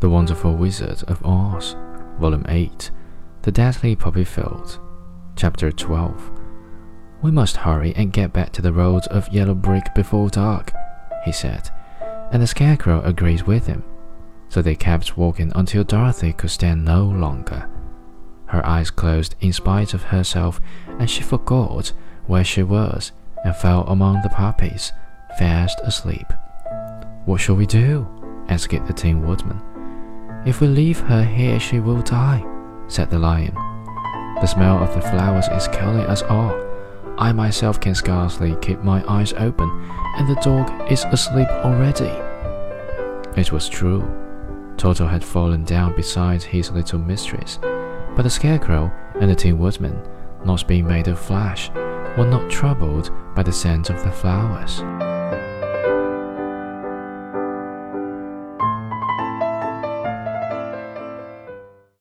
The Wonderful Wizard of Oz, Volume 8, The Deadly Poppy Field, Chapter 12. We must hurry and get back to the road of yellow brick before dark, he said, and the Scarecrow agreed with him. So they kept walking until Dorothy could stand no longer. Her eyes closed in spite of herself, and she forgot where she was and fell among the poppies, fast asleep. What shall we do? asked the Tin Woodman. If we leave her here, she will die, said the lion. The smell of the flowers is killing us all. I myself can scarcely keep my eyes open, and the dog is asleep already. It was true. Toto had fallen down beside his little mistress, but the Scarecrow and the Tin Woodman, not being made of flesh, were not troubled by the scent of the flowers.